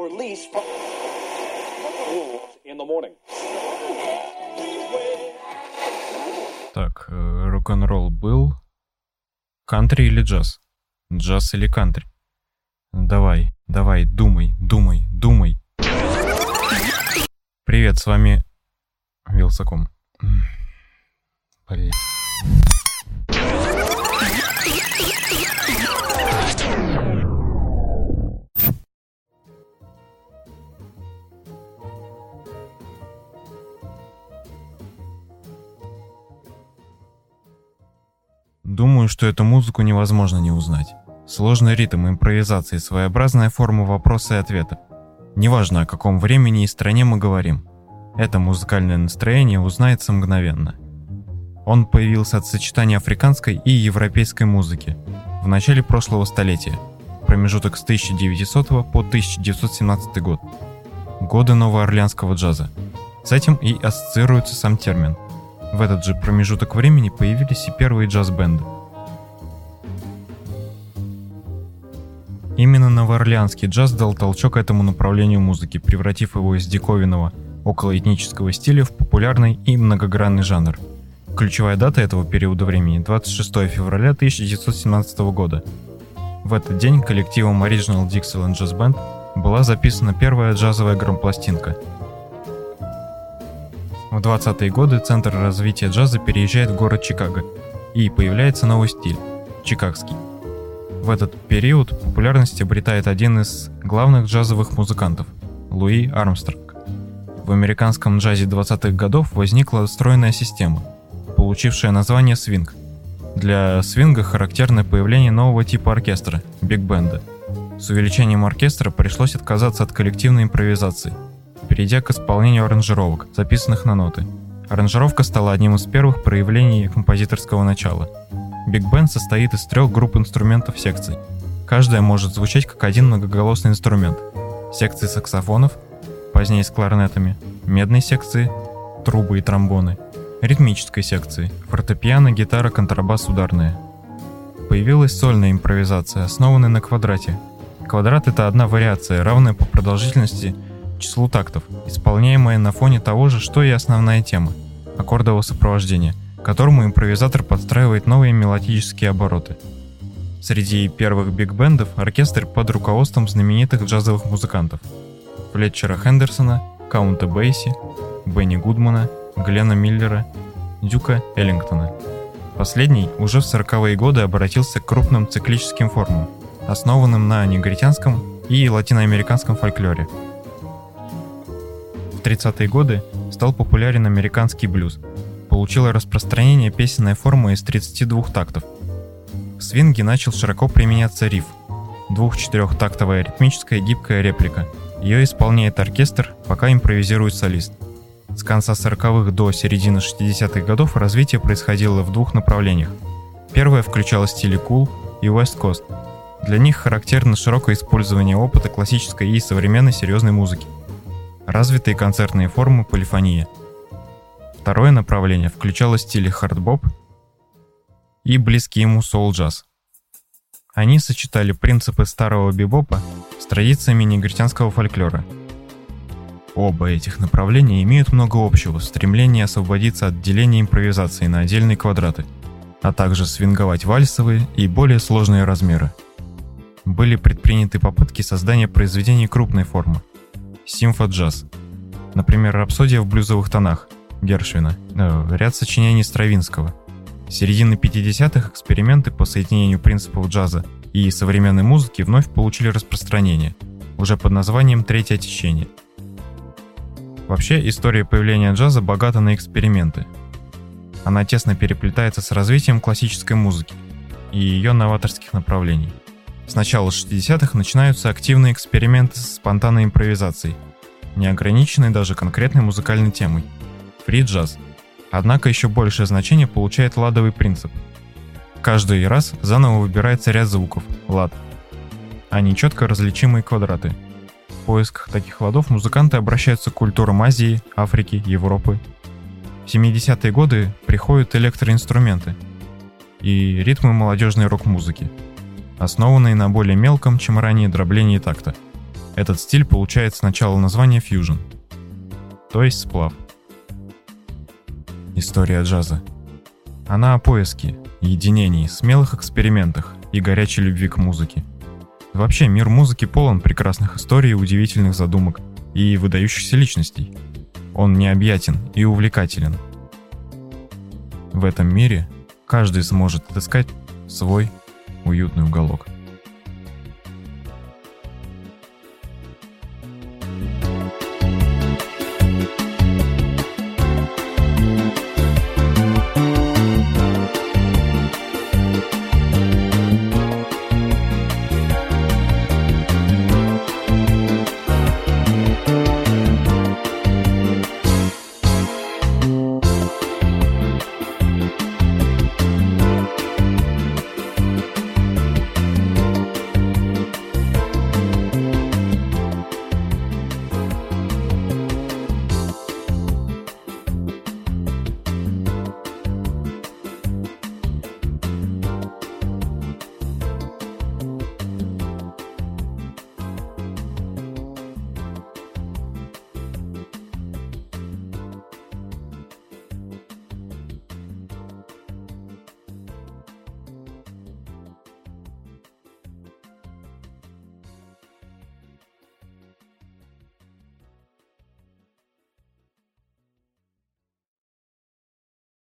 or at least Так, э, рок-н-ролл был. Кантри или джаз? Джаз или кантри? Давай, давай, думай, думай, думай. Привет, с вами Вилсаком. Блин. Думаю, что эту музыку невозможно не узнать. Сложный ритм импровизации, своеобразная форма вопроса и ответа. Неважно, о каком времени и стране мы говорим. Это музыкальное настроение узнается мгновенно. Он появился от сочетания африканской и европейской музыки в начале прошлого столетия, промежуток с 1900 по 1917 год. Годы новоорлеанского джаза. С этим и ассоциируется сам термин – в этот же промежуток времени появились и первые джаз-бенды. Именно новоорлеанский джаз дал толчок этому направлению музыки, превратив его из диковинного, околоэтнического стиля в популярный и многогранный жанр. Ключевая дата этого периода времени – 26 февраля 1917 года. В этот день коллективом Original Dixieland Jazz Band была записана первая джазовая грампластинка – в 20-е годы центр развития джаза переезжает в город Чикаго, и появляется новый стиль – чикагский. В этот период популярность обретает один из главных джазовых музыкантов – Луи Армстронг. В американском джазе 20-х годов возникла стройная система, получившая название свинг. Для свинга характерно появление нового типа оркестра – биг-бенда. С увеличением оркестра пришлось отказаться от коллективной импровизации – перейдя к исполнению аранжировок, записанных на ноты. Аранжировка стала одним из первых проявлений композиторского начала. Биг Бен состоит из трех групп инструментов секций. Каждая может звучать как один многоголосный инструмент. Секции саксофонов, позднее с кларнетами, медной секции, трубы и тромбоны, ритмической секции, фортепиано, гитара, контрабас, ударная. Появилась сольная импровизация, основанная на квадрате. Квадрат — это одна вариация, равная по продолжительности – числу тактов, исполняемое на фоне того же, что и основная тема – аккордового сопровождения, которому импровизатор подстраивает новые мелодические обороты. Среди первых биг-бендов оркестр под руководством знаменитых джазовых музыкантов – Флетчера Хендерсона, Каунта Бейси, Бенни Гудмана, Глена Миллера, Дюка Эллингтона. Последний уже в 40-е годы обратился к крупным циклическим формам, основанным на негритянском и латиноамериканском фольклоре – в 30-е годы стал популярен американский блюз. Получила распространение песенная форма из 32 тактов. В свинге начал широко применяться риф. Двух-четырехтактовая ритмическая гибкая реплика. Ее исполняет оркестр, пока импровизирует солист. С конца 40-х до середины 60-х годов развитие происходило в двух направлениях. Первое включало стили Cool и West Coast. Для них характерно широкое использование опыта классической и современной серьезной музыки – развитые концертные формы полифония. Второе направление включало стили хардбоп и близкий ему соул-джаз. Они сочетали принципы старого бибопа с традициями негритянского фольклора. Оба этих направления имеют много общего в стремлении освободиться от деления импровизации на отдельные квадраты, а также свинговать вальсовые и более сложные размеры. Были предприняты попытки создания произведений крупной формы, симфоджаз. Например, «Рапсодия в блюзовых тонах» Гершвина, э, ряд сочинений Стравинского. С середины 50-х эксперименты по соединению принципов джаза и современной музыки вновь получили распространение, уже под названием «Третье течение». Вообще, история появления джаза богата на эксперименты. Она тесно переплетается с развитием классической музыки и ее новаторских направлений. С начала 60-х начинаются активные эксперименты с спонтанной импровизацией, не ограниченной даже конкретной музыкальной темой. Фри-джаз. Однако еще большее значение получает ладовый принцип. Каждый раз заново выбирается ряд звуков, лад, а не четко различимые квадраты. В поисках таких ладов музыканты обращаются к культурам Азии, Африки, Европы. В 70-е годы приходят электроинструменты и ритмы молодежной рок-музыки – основанные на более мелком, чем ранее дроблении такта. Этот стиль получает сначала название фьюжн. то есть сплав. История джаза. Она о поиске, единении, смелых экспериментах и горячей любви к музыке. Вообще, мир музыки полон прекрасных историй, удивительных задумок и выдающихся личностей. Он необъятен и увлекателен. В этом мире каждый сможет отыскать свой уютный уголок.